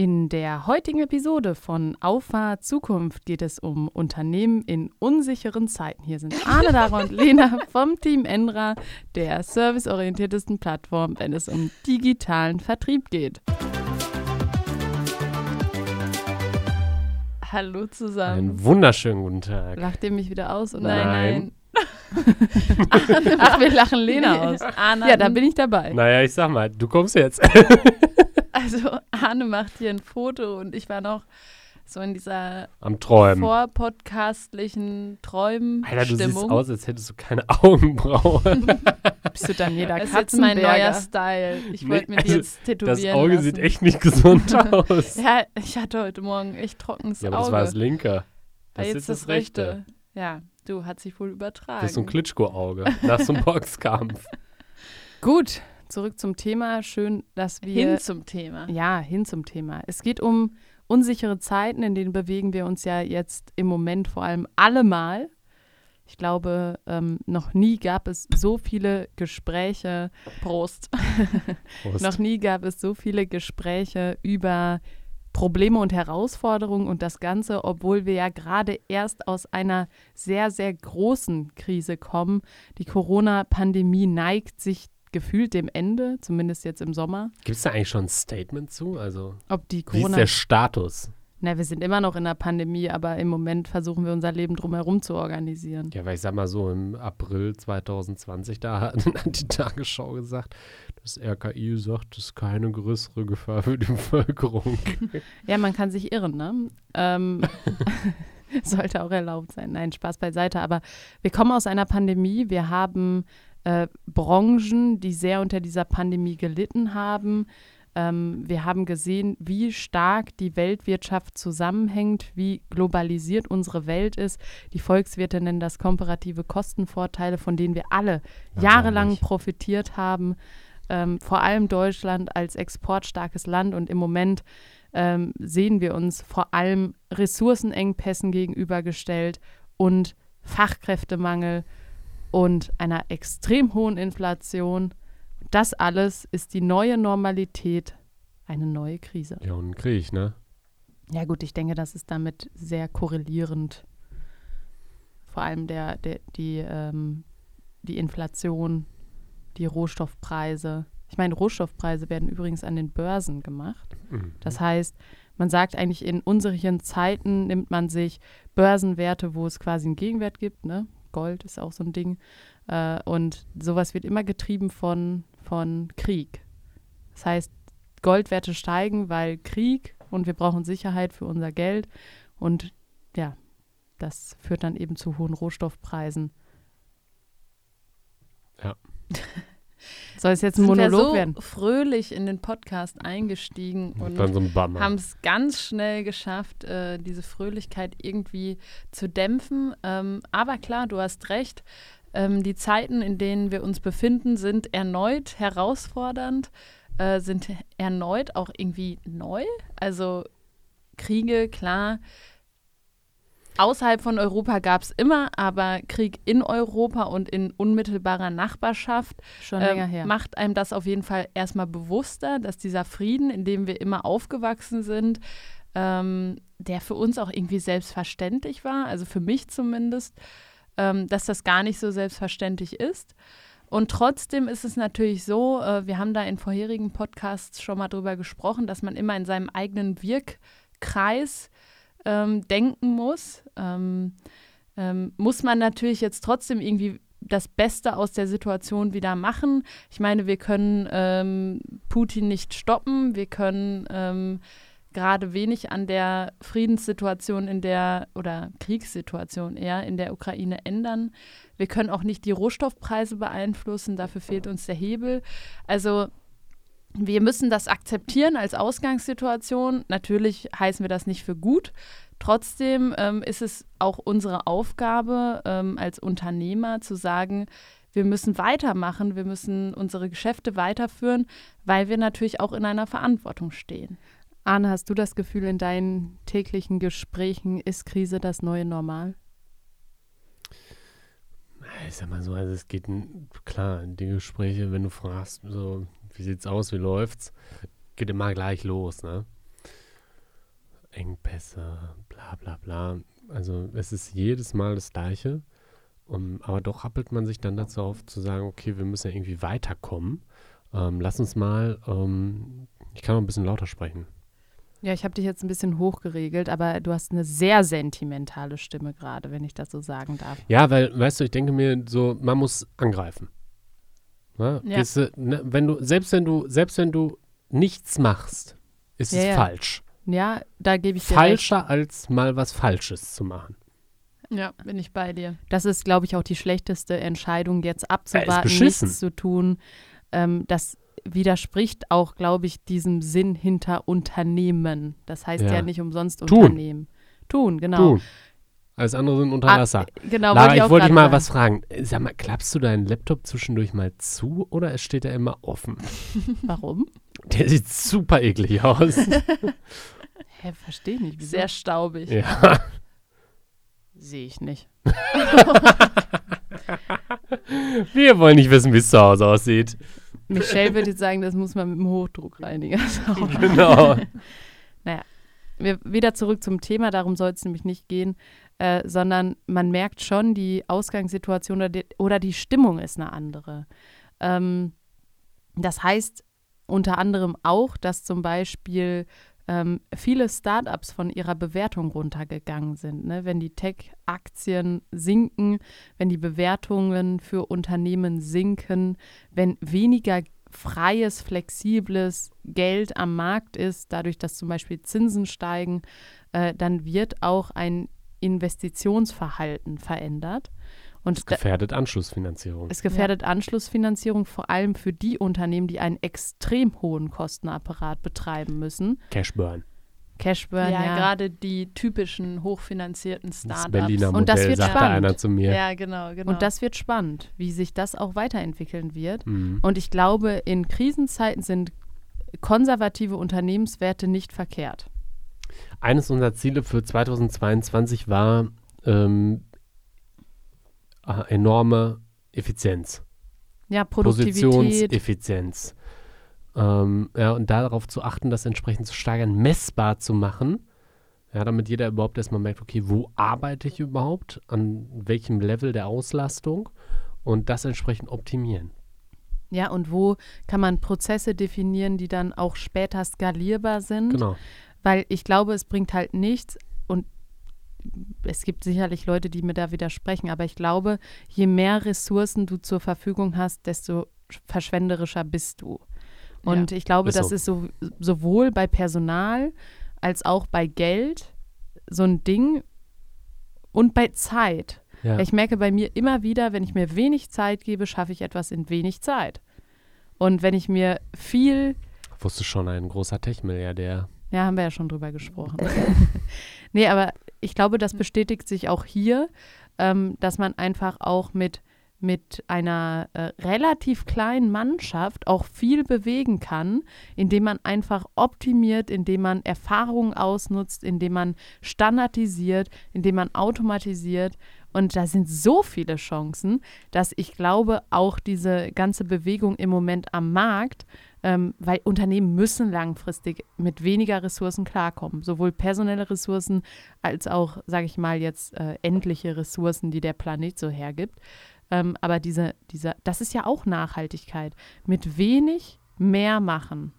In der heutigen Episode von Auffahrt Zukunft geht es um Unternehmen in unsicheren Zeiten. Hier sind Arne, Dara und Lena vom Team Enra, der serviceorientiertesten Plattform, wenn es um digitalen Vertrieb geht. Hallo zusammen. Einen wunderschönen guten Tag. Lacht ihr mich wieder aus? Oder? Nein. nein. Ach, wir lachen Lena aus. Ja, da bin ich dabei. Naja, ich sag mal, du kommst jetzt. Also Arne macht hier ein Foto und ich war noch so in dieser Am Träumen. vorpodcastlichen Träumen Alter, du siehst Stimmung. aus, als hättest du keine Augenbrauen. Bist du Daniela das ist jetzt mein Katzenberger? neuer Style. Ich Nee, wollte mir die also, jetzt tätowieren Das Auge lassen. sieht echt nicht gesund aus. Ja, ich hatte heute Morgen echt trockenes Ja, aber Auge. das war das linke. Das ist jetzt das rechte. Ja, du, hat sich wohl übertragen. Das ist so ein Klitschko-Auge. Nach so einem Boxkampf. Gut, zurück zum Thema. Schön, dass wir... Hin zum Thema. Ja, hin zum Thema. Es geht um unsichere Zeiten, in denen bewegen wir uns ja jetzt im Moment vor allem alle mal. Ich glaube, ähm, noch nie gab es so viele Gespräche, Prost. Prost. noch nie gab es so viele Gespräche über Probleme und Herausforderungen und das Ganze, obwohl wir ja gerade erst aus einer sehr, sehr großen Krise kommen. Die Corona-Pandemie neigt sich gefühlt dem Ende, zumindest jetzt im Sommer. Gibt es da eigentlich schon ein Statement zu? Also, Ob die wie ist Corona der Status? Na, wir sind immer noch in der Pandemie, aber im Moment versuchen wir unser Leben drumherum zu organisieren. Ja, weil ich sag mal so, im April 2020, da hat, die Tagesschau gesagt, das RKI sagt, das ist keine größere Gefahr für die Bevölkerung. Ja, man kann sich irren, ne? Ähm, sollte auch erlaubt sein. Nein, Spaß beiseite. Aber wir kommen aus einer Pandemie. Wir haben äh, Branchen, die sehr unter dieser Pandemie gelitten haben. Ähm, wir haben gesehen, wie stark die Weltwirtschaft zusammenhängt, wie globalisiert unsere Welt ist. Die Volkswirte nennen das komparative Kostenvorteile, von denen wir alle Ja, jahrelang profitiert haben. Ähm, vor allem Deutschland als exportstarkes Land und im Moment ähm, sehen wir uns vor allem Ressourcenengpässen gegenübergestellt und Fachkräftemangel und einer extrem hohen Inflation. Das alles ist die neue Normalität, eine neue Krise. Ja, und ein Krieg, ne? Ja gut, ich denke, das ist damit sehr korrelierend. Vor allem der, der, die, ähm, die Inflation, die Rohstoffpreise. Ich meine, Rohstoffpreise werden übrigens an den Börsen gemacht. Mhm. Das heißt, man sagt eigentlich, in unseren Zeiten nimmt man sich Börsenwerte, wo es quasi einen Gegenwert gibt. Ne? Gold ist auch so ein Ding. Äh, und sowas wird immer getrieben von, von Krieg. Das heißt, Goldwerte steigen, weil Krieg und wir brauchen Sicherheit für unser Geld. Und ja, das führt dann eben zu hohen Rohstoffpreisen. Ja. Soll es jetzt ein Monolog so werden? fröhlich in den Podcast eingestiegen Und und so haben es ganz schnell geschafft, äh, diese Fröhlichkeit irgendwie zu dämpfen. Ähm, aber klar, du hast recht. Ähm, die Zeiten, in denen wir uns befinden, sind erneut herausfordernd, äh, sind erneut auch irgendwie neu. Also Kriege, klar. Außerhalb von Europa gab es immer, aber Krieg in Europa und in unmittelbarer Nachbarschaft Schon ähm, macht einem das auf jeden Fall erstmal bewusster, dass dieser Frieden, in dem wir immer aufgewachsen sind, ähm, der für uns auch irgendwie selbstverständlich war, also für mich zumindest, ähm, dass das gar nicht so selbstverständlich ist. Und trotzdem ist es natürlich so, äh, wir haben da in vorherigen Podcasts schon mal drüber gesprochen, dass man immer in seinem eigenen Wirkkreis ähm, denken muss. Ähm, ähm, muss man natürlich jetzt trotzdem irgendwie das Beste aus der Situation wieder machen. Ich meine, wir können ähm, Putin nicht stoppen, wir können ähm, gerade wenig an der Friedenssituation in der oder Kriegssituation eher in der Ukraine ändern. Wir können auch nicht die Rohstoffpreise beeinflussen, dafür fehlt uns der Hebel. Also wir müssen das akzeptieren als Ausgangssituation. Natürlich heißen wir das nicht für gut. Trotzdem ähm, ist es auch unsere Aufgabe ähm, als Unternehmer zu sagen, wir müssen weitermachen, wir müssen unsere Geschäfte weiterführen, weil wir natürlich auch in einer Verantwortung stehen. Arne, hast du das Gefühl, in deinen täglichen Gesprächen ist Krise das neue Normal? Ich sag mal so, also es geht, klar, die Gespräche, wenn du fragst, so, wie sieht's aus, wie läuft's, geht immer gleich los, ne? Lieferengpässe, bla bla bla. Also es ist jedes Mal das Gleiche. Um, aber doch rappelt man sich dann dazu auf, zu sagen, okay, wir müssen ja irgendwie weiterkommen. Ähm, lass uns mal, ähm, ich kann noch ein bisschen lauter sprechen. Ja, ich habe dich jetzt ein bisschen hochgeregelt, aber du hast eine sehr sentimentale Stimme gerade, wenn ich das so sagen darf. Ja, weil, weißt du, ich denke mir so, man muss angreifen. Ne? Ja. Gehst ne, wenn du, selbst wenn du, selbst wenn du nichts machst, ist Ja, es ja. falsch. Ja, da gebe ich dir recht. Falscher als mal was Falsches zu machen. Ja, bin ich bei dir. Das ist, glaube ich, auch die schlechteste Entscheidung, jetzt abzuwarten, nichts zu tun. Ähm, das widerspricht auch, glaube ich, diesem Sinn hinter Unternehmen. Das heißt ja, Ja. nicht umsonst Tun. Unternehmen. Tun, genau. Tun. Alles andere sind Unterlasser. Ah, genau, Lara, ich auch wollte dich mal sagen. was fragen. Sag mal, klappst du deinen Laptop zwischendurch mal zu oder es steht er immer offen? Warum? Der sieht super eklig aus. Hä, verstehe nicht. Wieso? Sehr staubig. ja. Sehe ich nicht. Wir wollen nicht wissen, wie es zu Hause aussieht. Michelle würde jetzt sagen, das muss man mit dem Hochdruckreiniger sauber Genau. wir, wieder zurück zum Thema, darum soll es nämlich nicht gehen, äh, sondern man merkt schon, die Ausgangssituation oder die, oder die Stimmung ist eine andere. Ähm, das heißt unter anderem auch, dass zum Beispiel ähm, viele Startups von ihrer Bewertung runtergegangen sind. Ne? Wenn die Tech-Aktien sinken, wenn die Bewertungen für Unternehmen sinken, wenn weniger freies, flexibles Geld am Markt ist, dadurch, dass zum Beispiel Zinsen steigen, äh, dann wird auch ein Investitionsverhalten verändert. Und Das da, gefährdet Anschlussfinanzierung. es gefährdet Anschlussfinanzierung vor allem für die Unternehmen, die einen extrem hohen Kostenapparat betreiben müssen. Cashburn. Cashburn, Ja, ja. gerade die typischen hochfinanzierten Das Startups. Berliner Und das Modell, wird sagte spannend. einer zu mir. Ja, genau, genau. Und das wird spannend, wie sich das auch weiterentwickeln wird. Mhm. Und ich glaube, in Krisenzeiten sind konservative Unternehmenswerte nicht verkehrt. Eines unserer Ziele für 2022 war ähm, äh, enorme Effizienz. Ja, Produktivität. Positionseffizienz. Ähm, ja, und darauf zu achten, das entsprechend zu steigern, messbar zu machen. Ja, damit jeder überhaupt erstmal merkt, okay, wo arbeite ich überhaupt, an welchem Level der Auslastung und das entsprechend optimieren. Ja, und wo kann man Prozesse definieren, die dann auch später skalierbar sind? Genau. Weil ich glaube, es bringt halt nichts und es gibt sicherlich Leute, die mir da widersprechen, aber ich glaube, je mehr Ressourcen du zur Verfügung hast, desto verschwenderischer bist du. Und ich glaube, ist das so. ist so, sowohl bei Personal als auch bei Geld so ein Ding und bei Zeit. Ja. Ich merke bei mir immer wieder, wenn ich mir wenig Zeit gebe, schaffe ich etwas in wenig Zeit. Und wenn ich mir viel Wusste schon, ein großer Tech-Milliardär. Ja, haben wir ja schon drüber gesprochen. nee, aber ich glaube, das bestätigt sich auch hier, ähm, dass man einfach auch mit, mit einer äh, relativ kleinen Mannschaft auch viel bewegen kann, indem man einfach optimiert, indem man Erfahrungen ausnutzt, indem man standardisiert, indem man automatisiert. Und da sind so viele Chancen, dass ich glaube, auch diese ganze Bewegung im Moment am Markt ähm, weil Unternehmen müssen langfristig mit weniger Ressourcen klarkommen, sowohl personelle Ressourcen als auch, sage ich mal jetzt, äh, endliche Ressourcen, die der Planet so hergibt. Ähm, aber diese, dieser, das ist ja auch Nachhaltigkeit. Mit wenig mehr machen.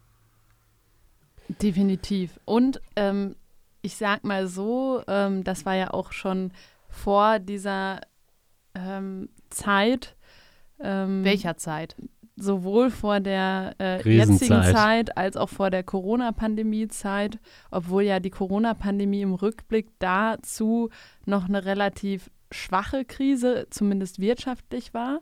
Definitiv. Und ähm, ich sag mal so, ähm, das war ja auch schon vor dieser ähm, Zeit. Ähm, Welcher Zeit? Sowohl vor der äh, jetzigen Zeit als auch vor der Corona-Pandemie-Zeit, obwohl ja die Corona-Pandemie im Rückblick dazu noch eine relativ schwache Krise, zumindest wirtschaftlich war.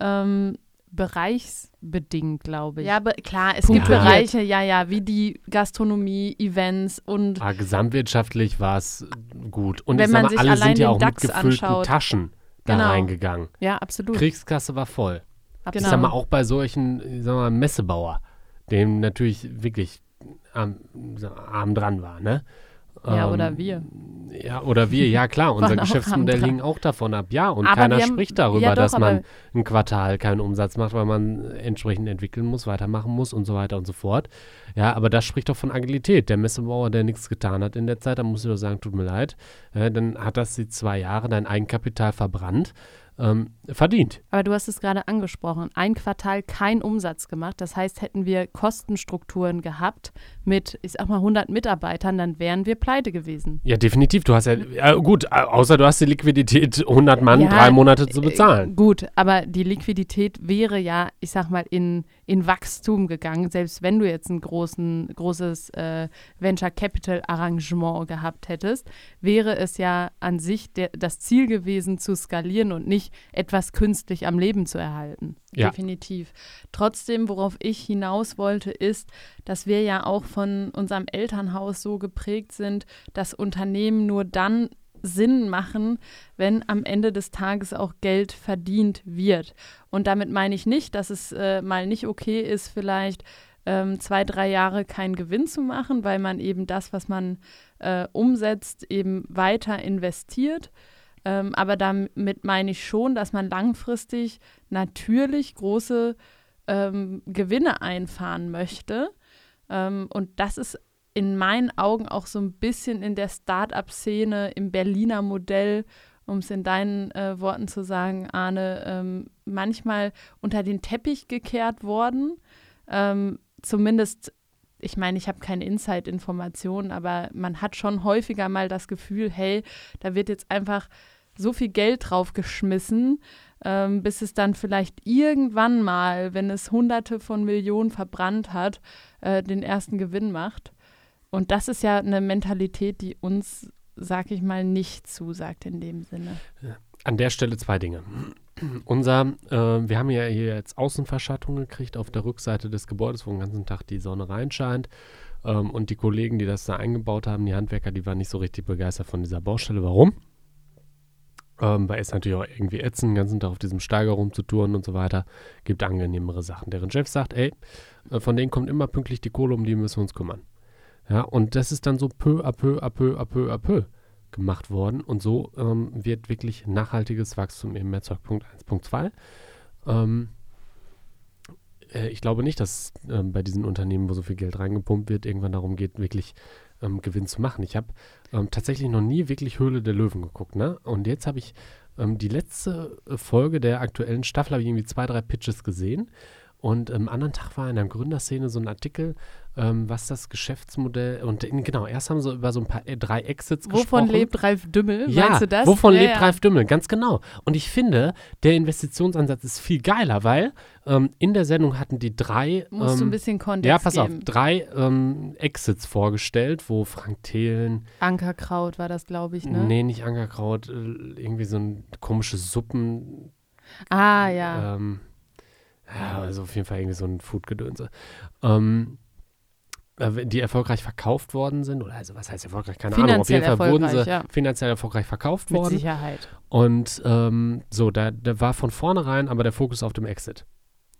Ähm, Bereichsbedingt, glaube ich. ja, aber klar, es gibt Punktuell. Bereiche, ja, ja, wie die Gastronomie, Events und Aber gesamtwirtschaftlich war es gut. Und Wenn man mal, sich alle allein sind ja den auch DAX mit gefüllten anschaut. Taschen da Genau. reingegangen. ja absolut. Kriegskasse war voll. Ich Genau. sag mal, auch bei solchen, ich sag mal, Messebauer, dem natürlich wirklich am, arm dran war, ne? Ja, Ähm, oder wir. Ja, oder wir, ja klar, unser Geschäftsmodell hing auch davon ab. Ja, und Aber keiner haben- spricht darüber, ja doch, dass man ein Quartal keinen Umsatz macht, weil man entsprechend entwickeln muss, weitermachen muss und so weiter und so fort. Ja, aber das spricht doch von Agilität. Der Messebauer, der nichts getan hat in der Zeit, da muss ich doch sagen, tut mir leid, äh, dann hat das die zwei Jahre dein Eigenkapital verbrannt, ähm, verdient. Aber du hast es gerade angesprochen. Ein Quartal kein Umsatz gemacht. Das heißt, hätten wir Kostenstrukturen gehabt mit, ich sag mal, 100 Mitarbeitern, dann wären wir pleite gewesen. Ja, definitiv. Du hast ja, ja gut, äh, außer du hast die Liquidität, 100 Mann, Ja, drei Monate zu Äh, bezahlen. Gut, aber die Liquidität wäre ja, ich sag mal, in, in Wachstum gegangen, selbst wenn du jetzt ein großen, großes äh, Venture Capital Arrangement gehabt hättest, wäre es ja an sich der, das Ziel gewesen, zu skalieren und nicht etwas künstlich am Leben zu erhalten. Ja. Definitiv. Trotzdem, worauf ich hinaus wollte, ist, dass wir ja auch von unserem Elternhaus so geprägt sind, dass Unternehmen nur dann Sinn machen, wenn am Ende des Tages auch Geld verdient wird. Und damit meine ich nicht, dass es äh, mal nicht okay ist, vielleicht ähm, zwei, drei Jahre keinen Gewinn zu machen, weil man eben das, was man äh, umsetzt, eben weiter investiert. Ähm, aber damit meine ich schon, dass man langfristig natürlich große ähm, Gewinne einfahren möchte. Ähm, und das ist in meinen Augen auch so ein bisschen in der Start-up-Szene im Berliner Modell, um es in deinen äh, Worten zu sagen, Arne, ähm, manchmal unter den Teppich gekehrt worden. Ähm, zumindest, ich meine, ich habe keine Inside-Informationen, aber man hat schon häufiger mal das Gefühl, hey, da wird jetzt einfach so viel Geld drauf geschmissen, ähm, bis es dann vielleicht irgendwann mal, wenn es Hunderte von Millionen verbrannt hat, äh, den ersten Gewinn macht. Und das ist ja eine Mentalität, die uns, sag ich mal, nicht zusagt in dem Sinne. An der Stelle zwei Dinge. Unser, äh, wir haben ja hier jetzt Außenverschattung gekriegt auf der Rückseite des Gebäudes, wo den ganzen Tag die Sonne reinscheint. Ähm, und die Kollegen, die das da eingebaut haben, die Handwerker, die waren nicht so richtig begeistert von dieser Baustelle. Warum? Ähm, weil es natürlich auch irgendwie ätzend, den ganzen Tag auf diesem Steiger rumzutouren und so weiter. Gibt angenehmere Sachen. Deren Chef sagt, ey, äh, von denen kommt immer pünktlich die Kohle, um die müssen wir uns kümmern. Ja, und das ist dann so peu à peu, à peu, à peu, à peu gemacht worden. Und so ähm, wird wirklich nachhaltiges Wachstum eben erzeugt. Punkt 1. Punkt 2. Ähm, äh, ich glaube nicht, dass ähm, bei diesen Unternehmen, wo so viel Geld reingepumpt wird, irgendwann darum geht, wirklich ähm, Gewinn zu machen. Ich habe ähm, tatsächlich noch nie wirklich Höhle der Löwen geguckt. Ne? Und jetzt habe ich ähm, die letzte äh, Folge der aktuellen Staffel, habe ich irgendwie zwei, drei Pitches gesehen. Und am anderen Tag war in der Gründerszene so ein Artikel, ähm, was das Geschäftsmodell und in, genau, erst haben sie über so ein paar äh, drei Exits Wovon gesprochen. lebt Ralf Dümmel? Ja, Meinst du das? wovon Ja, lebt ja. Ralf Dümmel? Ganz genau. Und ich finde, der Investitionsansatz ist viel geiler, weil ähm, in der Sendung hatten die drei Musst du ein ähm, bisschen Kontext ja, pass auf, geben. drei ähm, Exits vorgestellt, wo Frank Thelen, Ankerkraut war das, glaube ich, ne? nee, nicht Ankerkraut, äh, irgendwie so ein komische Suppen, Ah, ja. ähm, ja, also auf jeden Fall irgendwie so ein Foodgedönse. Ähm, äh, die erfolgreich verkauft worden sind, oder also was heißt erfolgreich, keine Ahnung, auf Finanziell jeden Fall wurden sie ja. finanziell erfolgreich verkauft Mit worden. Sicherheit. Und ähm, so, da, da war von vornherein aber der Fokus auf dem Exit.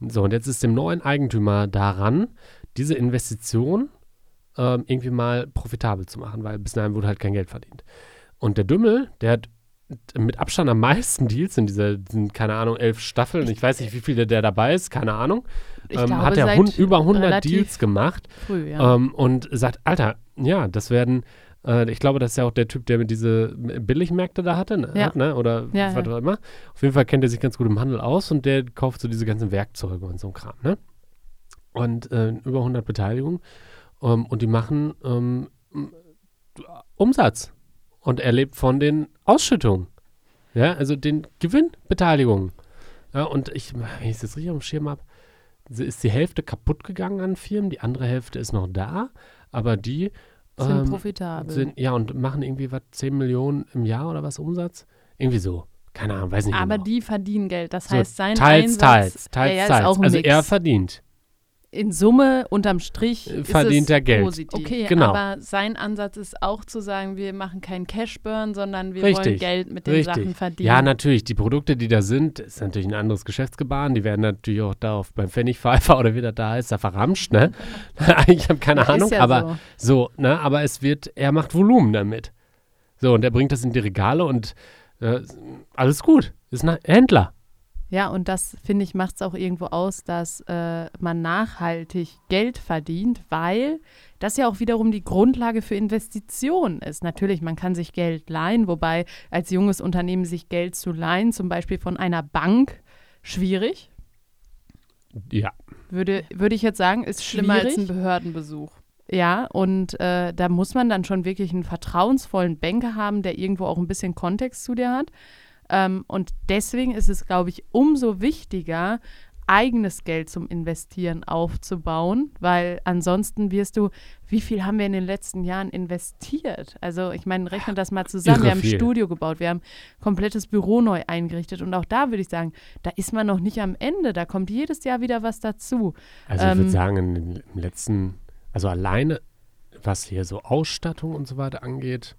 So, und jetzt ist dem neuen Eigentümer daran, diese Investition ähm, irgendwie mal profitabel zu machen, weil bis dahin wurde halt kein Geld verdient. Und der Dümmel, der hat mit Abstand am meisten Deals in dieser, diesen, keine Ahnung, elf Staffeln. Ich weiß nicht, wie viele der dabei ist, keine Ahnung. Ähm, glaube, hat er über 100 relativ Deals gemacht Früh, ja. ähm, und sagt, Alter, ja, das werden, äh, ich glaube, das ist ja auch der Typ, der mit diese Billigmärkte da hatte, ne? Ja. Hat, ne? oder Ja, was auch immer. Auf jeden Fall kennt er sich ganz gut im Handel aus und der kauft so diese ganzen Werkzeuge und so ein Kram, ne? Und äh, über 100 Beteiligungen ähm, und die machen ähm, Umsatz und er lebt von den Ausschüttungen, ja, also den Gewinnbeteiligungen. Ja, und ich, wenn ich es jetzt richtig dem Schirm habe, ist die Hälfte kaputt gegangen an Firmen, die andere Hälfte ist noch da, aber die sind ähm, profitabel. sind, ja, und machen irgendwie was, 10 Millionen im Jahr oder was Umsatz? Irgendwie so. Keine Ahnung, weiß nicht Aber genau. die verdienen Geld. Das So, heißt, sein teils, Einsatz, teils, teils, ja, ja, teils. Also Mix. er verdient. In Summe unterm Strich Äh, verdient ist es er Geld. positiv. Okay, Genau. aber sein Ansatz ist auch zu sagen, wir machen keinen Cashburn, sondern wir wollen Richtig, Geld mit den Richtig. Sachen verdienen. Ja, natürlich. Die Produkte, die da sind, ist natürlich ein anderes Geschäftsgebaren. Die werden natürlich auch da auf beim Pfennigpfeifer oder wie das da heißt, da verramscht, ne? ich habe keine Ja, Ahnung, ist ja aber so. so, ne? Aber es wird, er macht Volumen damit. So, und er bringt das in die Regale und äh, alles gut. Ist ein Händler. Ja, und das, finde ich, macht es auch irgendwo aus, dass äh, man nachhaltig Geld verdient, weil das ja auch wiederum die Grundlage für Investitionen ist. Natürlich, man kann sich Geld leihen, wobei als junges Unternehmen sich Geld zu leihen, zum Beispiel von einer Bank, schwierig. Ja. Würde, würde ich jetzt sagen, ist schlimmer schwierig. als ein Behördenbesuch. Ja, und äh, da muss man dann schon wirklich einen vertrauensvollen Banker haben, der irgendwo auch ein bisschen Kontext zu dir hat. Ähm, und deswegen ist es, glaube ich, umso wichtiger, eigenes Geld zum Investieren aufzubauen, weil ansonsten wirst du, wie viel haben wir in den letzten Jahren investiert? Also ich meine, rechne das mal zusammen. Irre wir haben ein. Studio gebaut, wir haben ein komplettes Büro neu eingerichtet und auch da würde ich sagen, da ist man noch nicht am Ende, da kommt jedes Jahr wieder was dazu. Also ich Ähm, würde sagen, im letzten, also alleine, was hier so Ausstattung und so weiter angeht,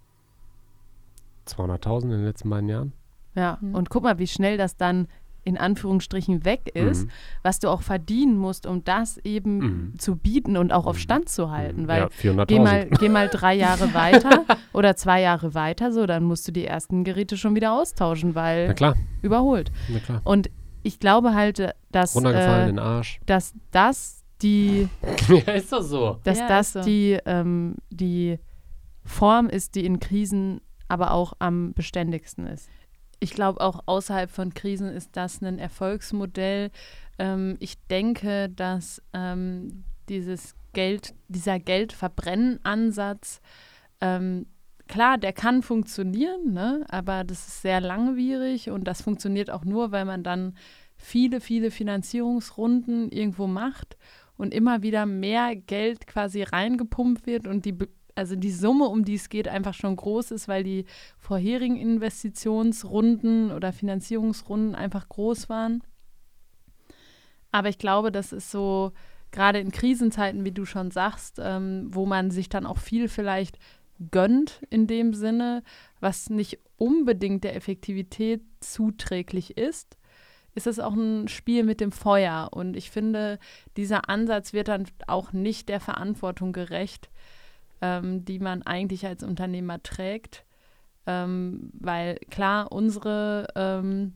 200.000 in den letzten beiden Jahren. Ja, Mhm. und guck mal, wie schnell das dann in Anführungsstrichen weg ist, Mhm. was du auch verdienen musst, um das eben Mhm. zu bieten und auch auf Mhm. Stand zu halten. Mhm. Weil ja, 400.000. geh, mal, geh mal drei Jahre weiter oder zwei Jahre weiter, so, dann musst du die ersten Geräte schon wieder austauschen, Na weil klar, überholt. na klar. Und ich glaube halt, dass, Runtergefallen äh, in den Arsch. dass das die, ja, ist doch so. dass Ja, das so. die, ähm, die Form ist, die in Krisen aber auch am beständigsten ist. Ich glaube, auch außerhalb von Krisen ist das ein Erfolgsmodell. Ähm, ich denke, dass ähm, dieses Geld, dieser Geldverbrennen-Ansatz, ähm, klar, der kann funktionieren, ne? aber das ist sehr langwierig und das funktioniert auch nur, weil man dann viele, viele Finanzierungsrunden irgendwo macht und immer wieder mehr Geld quasi reingepumpt wird und die, also die Summe, um die es geht, einfach schon groß ist, weil die vorherigen Investitionsrunden oder Finanzierungsrunden einfach groß waren. Aber ich glaube, das ist so, gerade in Krisenzeiten, wie du schon sagst, ähm, wo man sich dann auch viel vielleicht gönnt in dem Sinne, was nicht unbedingt der Effektivität zuträglich ist, ist es auch ein Spiel mit dem Feuer. Und ich finde, dieser Ansatz wird dann auch nicht der Verantwortung gerecht, ähm, die man eigentlich als Unternehmer trägt. Ähm, weil klar, unsere, ähm,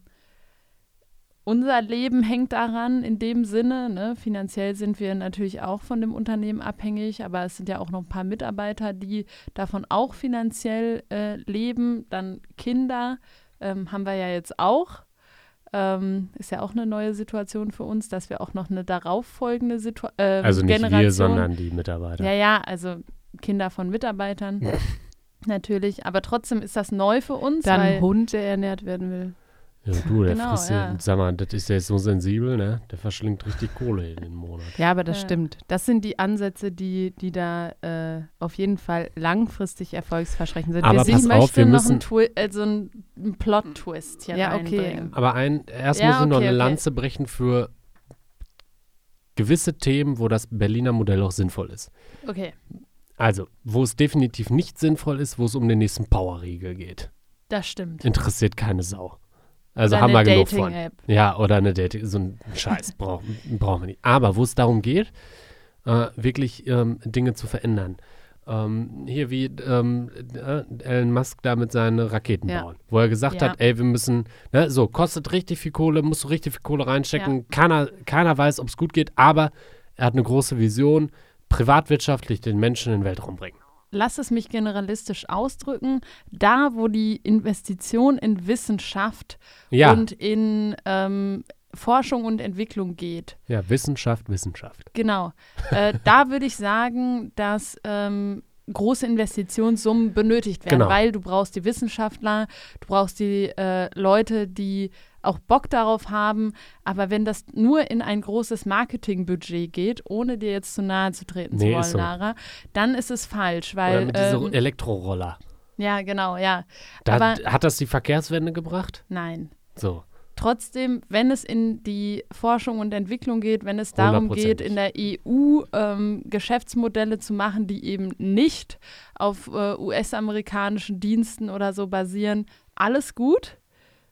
unser Leben hängt daran in dem Sinne. Ne? Finanziell sind wir natürlich auch von dem Unternehmen abhängig, aber es sind ja auch noch ein paar Mitarbeiter, die davon auch finanziell äh, leben. Dann Kinder ähm, haben wir ja jetzt auch. Ähm, ist ja auch eine neue Situation für uns, dass wir auch noch eine darauffolgende Situa äh, Also nicht Generation wir, sondern die Mitarbeiter. ja, ja, also Kinder von Mitarbeitern. Natürlich, aber trotzdem ist das neu für uns. Dann weil, ein Hund, der ernährt werden will. Ja, du, der Genau, frisst, ja. sag mal, das ist ja jetzt so sensibel, ne? Der verschlingt richtig Kohle in den Monat. Ja, aber das Ja. stimmt. Das sind die Ansätze, die, die da äh, auf jeden Fall langfristig erfolgsversprechend sind. Aber wir ich pass auf, möchte wir noch müssen- einen, Twi äh, so einen, einen Plot-Twist hier Ja, okay. Aber ein, erst Ja, muss ich noch okay, eine okay. Lanze brechen für gewisse Themen, wo das Berliner Modell auch sinnvoll ist. Okay, Also, wo es definitiv nicht sinnvoll ist, wo es um den nächsten Powerriegel geht. das stimmt. Interessiert keine Sau. Also Oder haben wir genug von. Dating-App. Ja, oder eine Dating, so ein Scheiß brauchen, brauchen wir nicht. Aber wo es darum geht, äh, wirklich ähm, Dinge zu verändern. Ähm, hier wie ähm, äh, Elon Musk da mit seinen Raketen Ja. bauen, wo er gesagt Ja. hat, ey, wir müssen, ne, so, kostet richtig viel Kohle, musst du richtig viel Kohle reinstecken, keiner, keiner weiß, ob es gut geht, aber er hat eine große Vision, privatwirtschaftlich den Menschen in den Weltraum bringen. Lass es mich generalistisch ausdrücken. Da, wo die Investition in Wissenschaft Ja, und in ähm, Forschung und Entwicklung geht, ja, Wissenschaft, Wissenschaft. Genau. Äh, da würde ich sagen, dass ähm, große Investitionssummen benötigt werden, Genau. weil du brauchst die Wissenschaftler, du brauchst die äh, Leute, die auch Bock darauf haben. Aber wenn das nur in ein großes Marketingbudget geht, ohne dir jetzt zu nahe zu treten zu Nee, wollen, ist so. Lara, dann ist es falsch, Oder weil mit dieser ähm, Elektroroller. ja genau, ja, Da aber hat das die Verkehrswende gebracht? nein. So. Trotzdem, wenn es in die Forschung und Entwicklung geht, wenn es darum geht, in der EU ähm, Geschäftsmodelle zu machen, die eben nicht auf äh, US-amerikanischen Diensten oder so basieren, alles gut.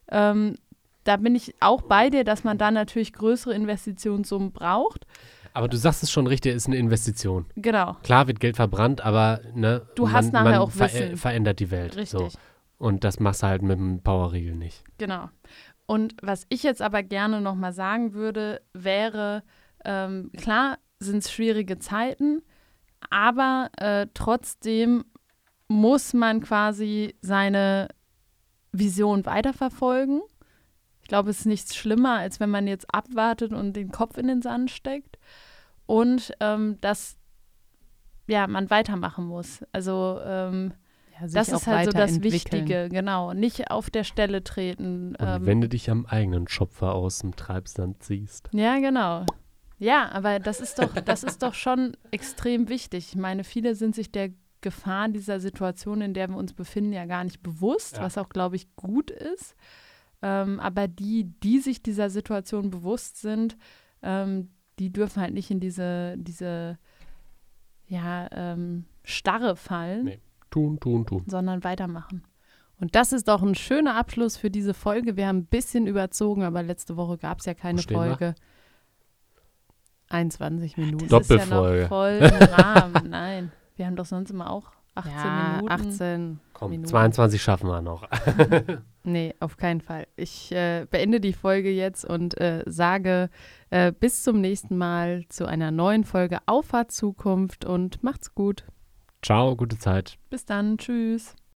Ähm, da bin ich auch bei dir, dass man da natürlich größere Investitionssummen braucht. Aber du sagst es schon richtig, ist eine Investition. Genau. Klar wird Geld verbrannt, aber ne, du man, hast nachher man auch ver Wissen. verändert die Welt. Richtig. So. Und das machst du halt mit dem Powerriegel nicht. Genau. Und was ich jetzt aber gerne nochmal sagen würde, wäre, ähm, klar sind es schwierige Zeiten, aber äh, trotzdem muss man quasi seine Vision weiterverfolgen. Ich glaube, es ist nichts schlimmer, als wenn man jetzt abwartet und den Kopf in den Sand steckt. Und ähm, dass ja, man weitermachen muss. Also ähm, Ja, das ist halt so das. Wichtige, genau. Nicht auf der Stelle treten. Und ähm, wenn du dich am eigenen Schopfer aus dem Treibsand ziehst. Ja, genau. Ja, aber das ist doch, das ist doch schon extrem wichtig. Ich meine, viele sind sich der Gefahr dieser Situation, in der wir uns befinden, ja gar nicht bewusst, Ja. was auch, glaube ich, gut ist. Ähm, aber die, die sich dieser Situation bewusst sind, ähm, die dürfen halt nicht in diese, diese ja, ähm, Starre fallen, Nee. Tun, tun, tun. sondern weitermachen. Und das ist doch ein schöner Abschluss für diese Folge. Wir haben ein bisschen überzogen, aber letzte Woche gab es ja keine stehen wir? Folge. 21 Minuten. Das ist ja Doppelfolge. noch voll im Rahmen. Nein, wir haben doch sonst immer auch 18 ja, Minuten. 18 Komm, Minuten. 22 schaffen wir noch. Nee, auf keinen Fall. Ich äh, beende die Folge jetzt und äh, sage äh, bis zum nächsten Mal zu einer neuen Folge Auffahrt Zukunft und macht's gut. Ciao, gute Zeit. Bis dann, tschüss.